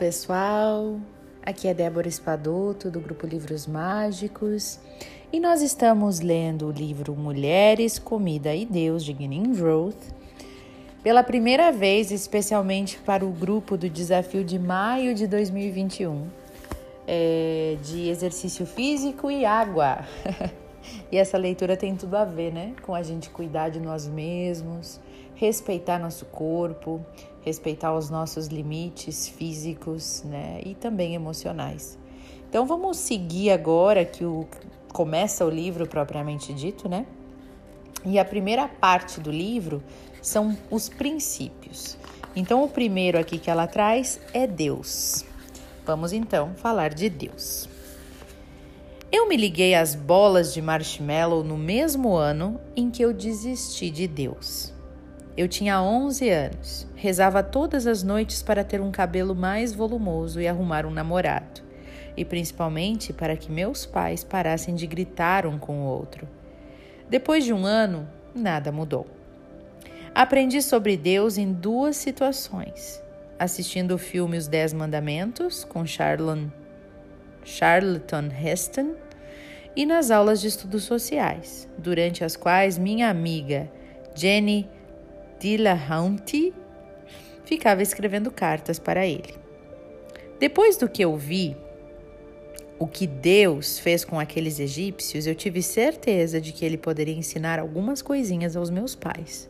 Pessoal! Aqui é Débora Espadoto, do Grupo Livros Mágicos, e nós estamos lendo o livro Mulheres, Comida e Deus, de Guinness Roth, pela primeira vez, especialmente para o grupo do desafio de maio de 2021, é, de exercício físico e água. e essa leitura tem tudo a ver, né? Com a gente cuidar de nós mesmos, respeitar nosso corpo, respeitar os nossos limites físicos, né, e também emocionais. Então vamos seguir agora que o começa o livro propriamente dito, né? E a primeira parte do livro são os princípios. Então o primeiro aqui que ela traz é Deus. Vamos então falar de Deus. Eu me liguei às bolas de marshmallow no mesmo ano em que eu desisti de Deus. Eu tinha 11 anos. Rezava todas as noites para ter um cabelo mais volumoso e arrumar um namorado. E principalmente para que meus pais parassem de gritar um com o outro. Depois de um ano, nada mudou. Aprendi sobre Deus em duas situações: assistindo o filme Os Dez Mandamentos, com Charlton, Heston, e nas aulas de estudos sociais, durante as quais minha amiga Jenny Dillahunty ficava escrevendo cartas para ele. Depois do que eu vi, o que Deus fez com aqueles egípcios, eu tive certeza de que ele poderia ensinar algumas coisinhas aos meus pais.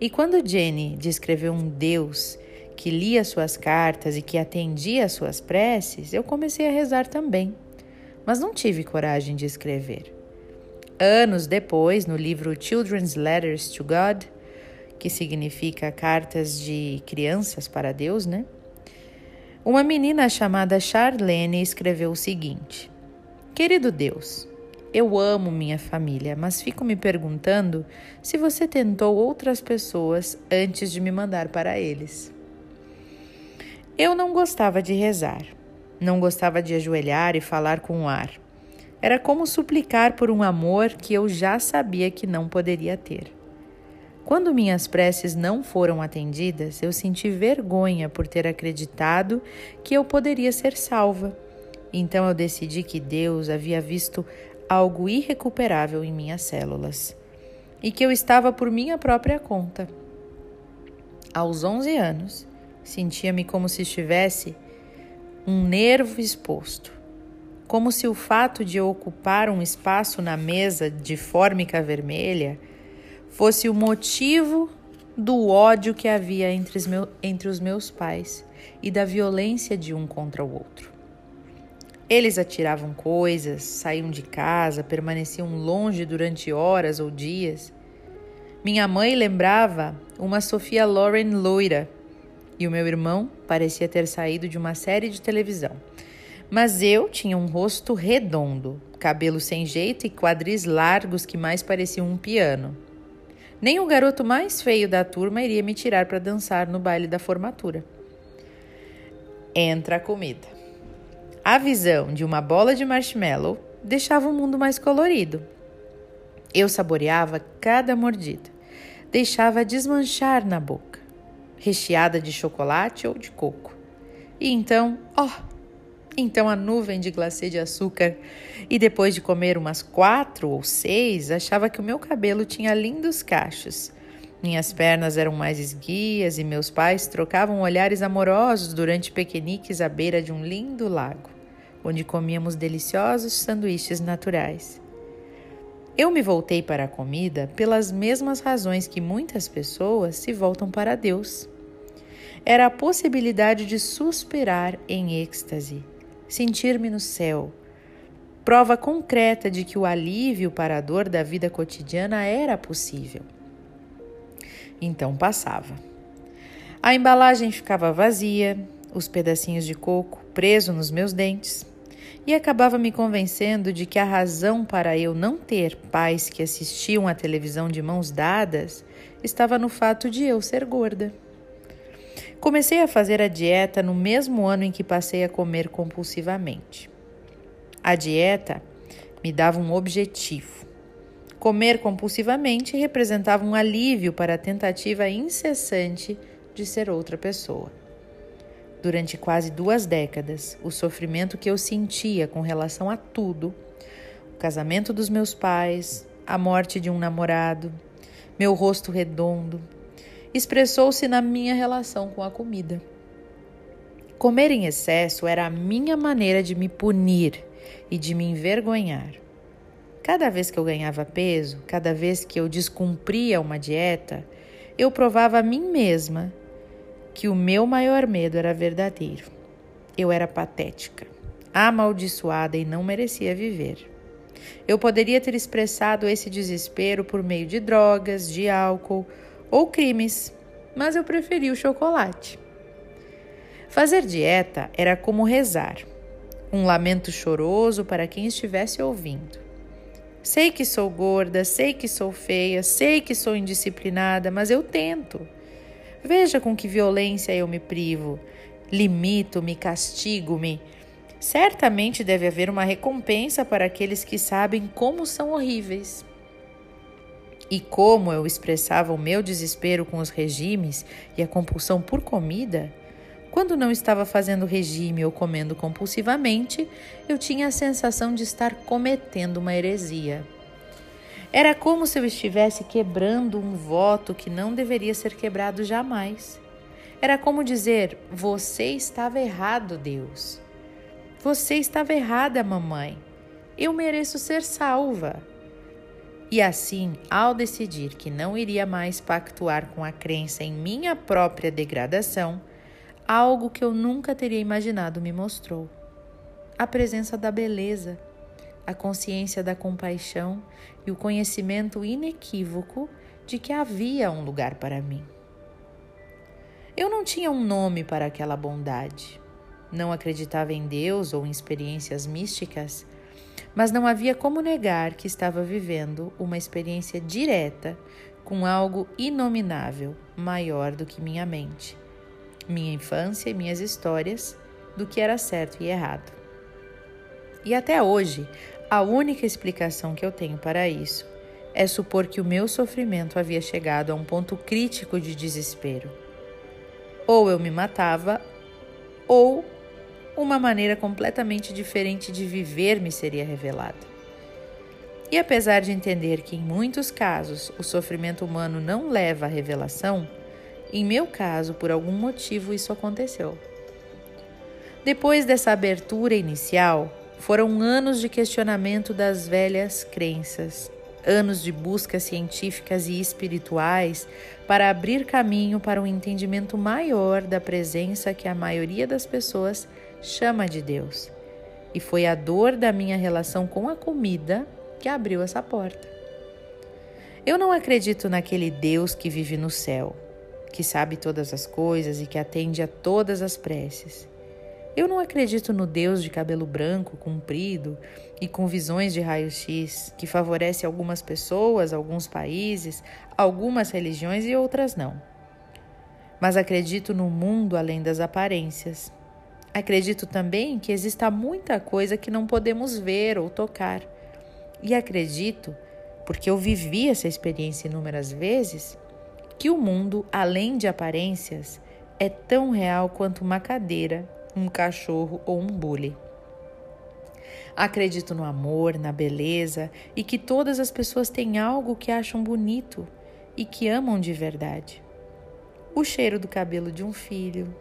E quando Jenny descreveu um Deus que lia suas cartas e que atendia às suas preces, eu comecei a rezar também, mas não tive coragem de escrever. Anos depois, no livro Children's Letters to God, que significa cartas de crianças para Deus, né? Uma menina chamada Charlene escreveu o seguinte: Querido Deus, eu amo minha família, mas fico me perguntando se você tentou outras pessoas antes de me mandar para eles. Eu não gostava de rezar, não gostava de ajoelhar e falar com o ar. Era como suplicar por um amor que eu já sabia que não poderia ter. Quando minhas preces não foram atendidas, eu senti vergonha por ter acreditado que eu poderia ser salva. Então eu decidi que Deus havia visto algo irrecuperável em minhas células e que eu estava por minha própria conta. Aos 11 anos, sentia-me como se estivesse um nervo exposto, como se o fato de eu ocupar um espaço na mesa de fórmica vermelha fosse o motivo do ódio que havia entre os, meus, entre os meus pais e da violência de um contra o outro. Eles atiravam coisas, saíam de casa, permaneciam longe durante horas ou dias. Minha mãe lembrava uma Sofia Loren loira e o meu irmão parecia ter saído de uma série de televisão. Mas eu tinha um rosto redondo, cabelo sem jeito e quadris largos que mais pareciam um piano. Nem o garoto mais feio da turma iria me tirar para dançar no baile da formatura. Entra a comida. A visão de uma bola de marshmallow deixava o mundo mais colorido. Eu saboreava cada mordida, deixava desmanchar na boca, recheada de chocolate ou de coco. E então, ó, oh, então a nuvem de glacê de açúcar. E depois de comer umas quatro ou seis, achava que o meu cabelo tinha lindos cachos. Minhas pernas eram mais esguias e meus pais trocavam olhares amorosos durante piqueniques à beira de um lindo lago, onde comíamos deliciosos sanduíches naturais. Eu me voltei para a comida pelas mesmas razões que muitas pessoas se voltam para Deus. Era a possibilidade de suspirar em êxtase, sentir-me no céu. Prova concreta de que o alívio para a dor da vida cotidiana era possível. Então passava. A embalagem ficava vazia, os pedacinhos de coco presos nos meus dentes, e acabava me convencendo de que a razão para eu não ter pais que assistiam à televisão de mãos dadas estava no fato de eu ser gorda. Comecei a fazer a dieta no mesmo ano em que passei a comer compulsivamente. A dieta me dava um objetivo. Comer compulsivamente representava um alívio para a tentativa incessante de ser outra pessoa. durante quase duas décadas, o sofrimento que eu sentia com relação a tudo, o casamento dos meus pais, a morte de um namorado, meu rosto redondo, expressou-se na minha relação com a comida. Comer em excesso era a minha maneira de me punir e de me envergonhar. Cada vez que eu ganhava peso, cada vez que eu descumpria uma dieta, eu provava a mim mesma que o meu maior medo era verdadeiro. Eu era patética, amaldiçoada e não merecia viver. Eu poderia ter expressado esse desespero por meio de drogas, de álcool ou crimes, mas eu preferi o chocolate. Fazer dieta era como rezar, um lamento choroso para quem estivesse ouvindo. Sei que sou gorda, sei que sou feia, sei que sou indisciplinada, mas eu tento. Veja com que violência eu me privo, limito-me, castigo-me. Certamente deve haver uma recompensa para aqueles que sabem como são horríveis. E como eu expressava o meu desespero com os regimes e a compulsão por comida, quando não estava fazendo regime ou comendo compulsivamente, eu tinha a sensação de estar cometendo uma heresia. Era como se eu estivesse quebrando um voto que não deveria ser quebrado jamais. Era como dizer: Você estava errado, Deus. Você estava errada, mamãe. Eu mereço ser salva. E assim, ao decidir que não iria mais pactuar com a crença em minha própria degradação, algo que eu nunca teria imaginado me mostrou: a presença da beleza a consciência da compaixão e o conhecimento inequívoco de que havia um lugar para mim. Eu não tinha um nome para aquela bondade. Não acreditava em Deus ou em experiências místicas, mas não havia como negar que estava vivendo uma experiência direta com algo inominável, maior do que minha mente, minha infância e minhas histórias do que era certo e errado. E até hoje, a única explicação que eu tenho para isso é supor que o meu sofrimento havia chegado a um ponto crítico de desespero. Ou eu me matava, ou uma maneira completamente diferente de viver me seria revelada. E apesar de entender que em muitos casos o sofrimento humano não leva à revelação, em meu caso, por algum motivo, isso aconteceu. Depois dessa abertura inicial, foram anos de questionamento das velhas crenças, anos de buscas científicas e espirituais para abrir caminho para um entendimento maior da presença que a maioria das pessoas chama de Deus. E foi a dor da minha relação com a comida que abriu essa porta. Eu não acredito naquele Deus que vive no céu, que sabe todas as coisas e que atende a todas as preces. Eu não acredito no Deus de cabelo branco, comprido e com visões de raio-x, que favorece algumas pessoas, alguns países, algumas religiões e outras não. Mas acredito no mundo além das aparências. Acredito também que exista muita coisa que não podemos ver ou tocar. E acredito, porque eu vivi essa experiência inúmeras vezes, que o mundo, além de aparências, é tão real quanto uma cadeira um cachorro ou um bule. Acredito no amor, na beleza e que todas as pessoas têm algo que acham bonito e que amam de verdade. O cheiro do cabelo de um filho,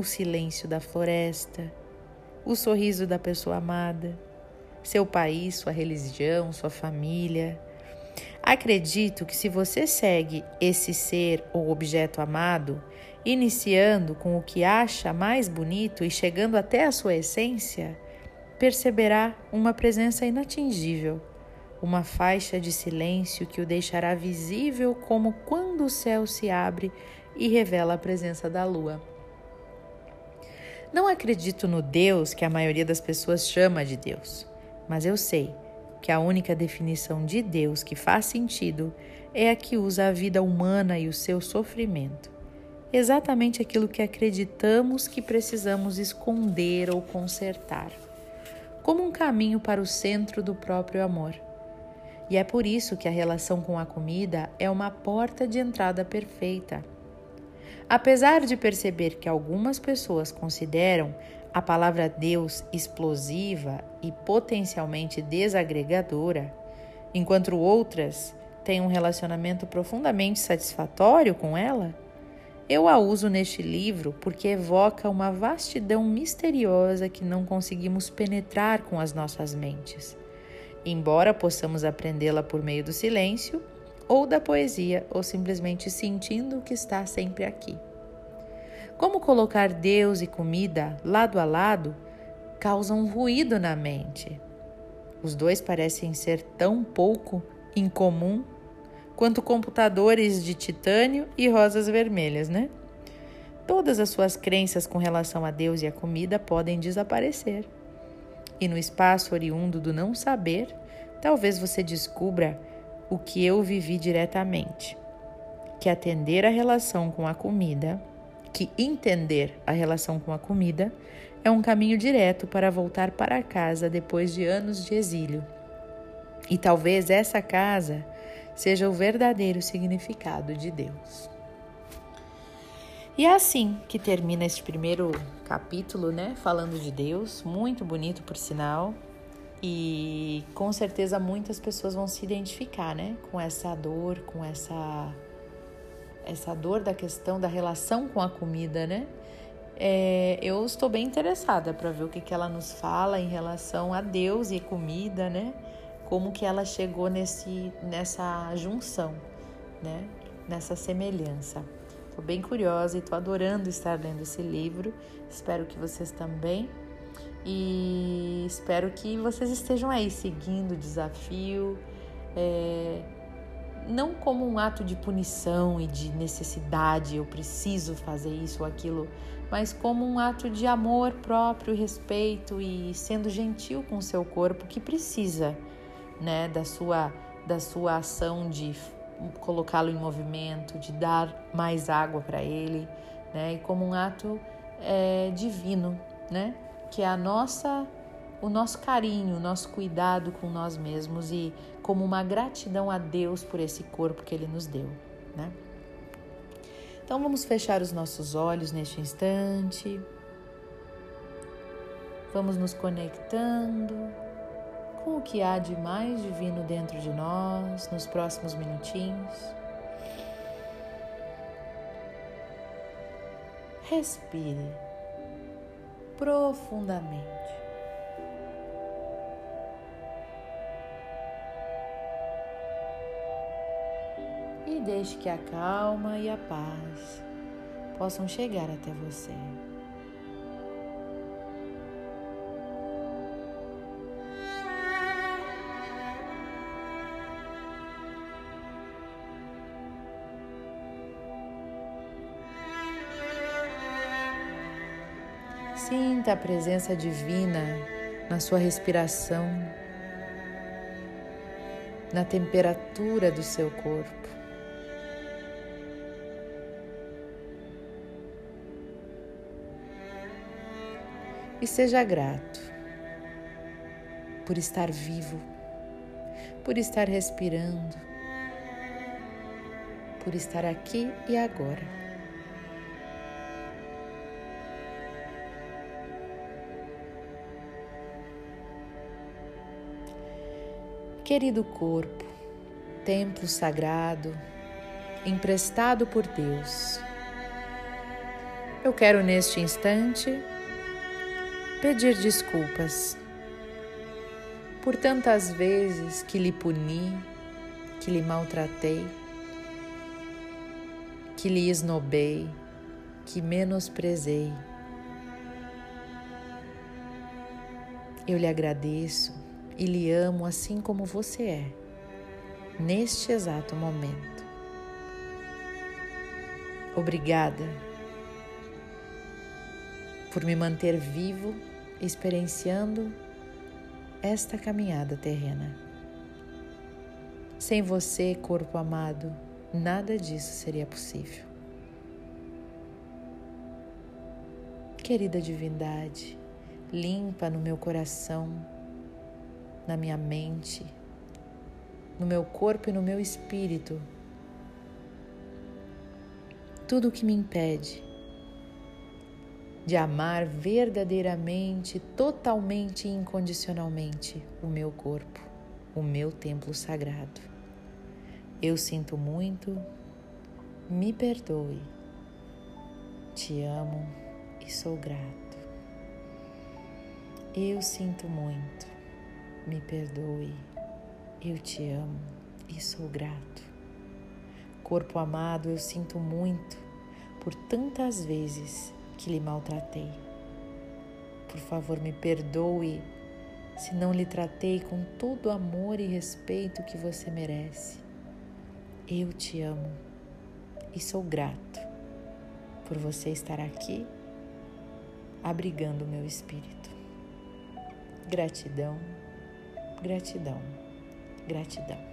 o silêncio da floresta, o sorriso da pessoa amada, seu país, sua religião, sua família. Acredito que se você segue esse ser ou objeto amado, iniciando com o que acha mais bonito e chegando até a sua essência, perceberá uma presença inatingível, uma faixa de silêncio que o deixará visível como quando o céu se abre e revela a presença da lua. Não acredito no Deus que a maioria das pessoas chama de Deus, mas eu sei que a única definição de Deus que faz sentido é a que usa a vida humana e o seu sofrimento exatamente aquilo que acreditamos que precisamos esconder ou consertar, como um caminho para o centro do próprio amor. E é por isso que a relação com a comida é uma porta de entrada perfeita. Apesar de perceber que algumas pessoas consideram a palavra Deus explosiva e potencialmente desagregadora, enquanto outras têm um relacionamento profundamente satisfatório com ela, eu a uso neste livro porque evoca uma vastidão misteriosa que não conseguimos penetrar com as nossas mentes, embora possamos aprendê-la por meio do silêncio ou da poesia, ou simplesmente sentindo que está sempre aqui. Como colocar Deus e comida lado a lado causa um ruído na mente. Os dois parecem ser tão pouco incomum quanto computadores de titânio e rosas vermelhas, né? Todas as suas crenças com relação a Deus e a comida podem desaparecer. E no espaço oriundo do não saber, talvez você descubra o que eu vivi diretamente: que atender a relação com a comida, que entender a relação com a comida, é um caminho direto para voltar para casa depois de anos de exílio. E talvez essa casa seja o verdadeiro significado de Deus. E é assim que termina este primeiro capítulo, né? Falando de Deus, muito bonito por sinal. E com certeza muitas pessoas vão se identificar, né? Com essa dor, com essa essa dor da questão da relação com a comida, né? É, eu estou bem interessada para ver o que, que ela nos fala em relação a Deus e comida, né? como que ela chegou nesse, nessa junção, né? nessa semelhança. Estou bem curiosa e estou adorando estar lendo esse livro. Espero que vocês também. E espero que vocês estejam aí seguindo o desafio, é, não como um ato de punição e de necessidade, eu preciso fazer isso ou aquilo, mas como um ato de amor próprio, respeito e sendo gentil com o seu corpo que precisa né, da sua da sua ação de colocá-lo em movimento, de dar mais água para ele, né, e como um ato é, divino, né, que é a nossa o nosso carinho, o nosso cuidado com nós mesmos e como uma gratidão a Deus por esse corpo que Ele nos deu, né? Então vamos fechar os nossos olhos neste instante. Vamos nos conectando com o que há de mais divino dentro de nós nos próximos minutinhos. Respire profundamente. E deixe que a calma e a paz possam chegar até você. Sinta a presença divina na sua respiração, na temperatura do seu corpo. E seja grato por estar vivo, por estar respirando, por estar aqui e agora. Querido corpo, templo sagrado, emprestado por Deus, eu quero neste instante pedir desculpas por tantas vezes que lhe puni, que lhe maltratei, que lhe esnobei, que menosprezei. Eu lhe agradeço e lhe amo assim como você é, neste exato momento. Obrigada por me manter vivo, experienciando esta caminhada terrena. Sem você, corpo amado, nada disso seria possível. Querida divindade, limpa no meu coração na minha mente, no meu corpo e no meu espírito tudo o que me impede de amar verdadeiramente, totalmente e incondicionalmente o meu corpo, o meu templo sagrado. Eu sinto muito, me perdoe, te amo e sou grato. Eu sinto muito, me perdoe, eu te amo e sou grato. Corpo amado, eu sinto muito por tantas vezes que lhe maltratei. Por favor, me perdoe se não lhe tratei com todo o amor e respeito que você merece. Eu te amo e sou grato por você estar aqui abrigando o meu espírito. Gratidão, gratidão, gratidão.